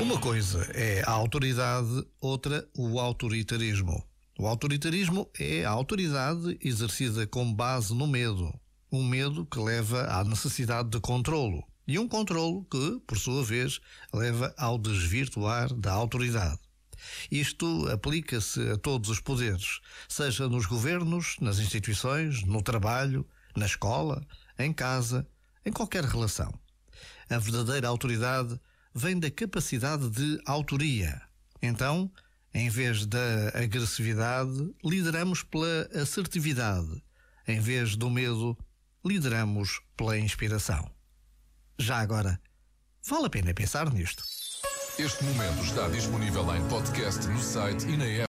Uma coisa é a autoridade, outra o autoritarismo. O autoritarismo é a autoridade exercida com base no medo. Um medo que leva à necessidade de controlo. E um controlo que, por sua vez, leva ao desvirtuar da autoridade. Isto aplica-se a todos os poderes, seja nos governos, nas instituições, no trabalho, na escola, em casa, em qualquer relação. A verdadeira autoridade vem da capacidade de autoria. Então, em vez da agressividade, lideramos pela assertividade. Em vez do medo, lideramos pela inspiração. Já agora, vale a pena pensar nisto. Este momento está disponível em podcast no site e na app.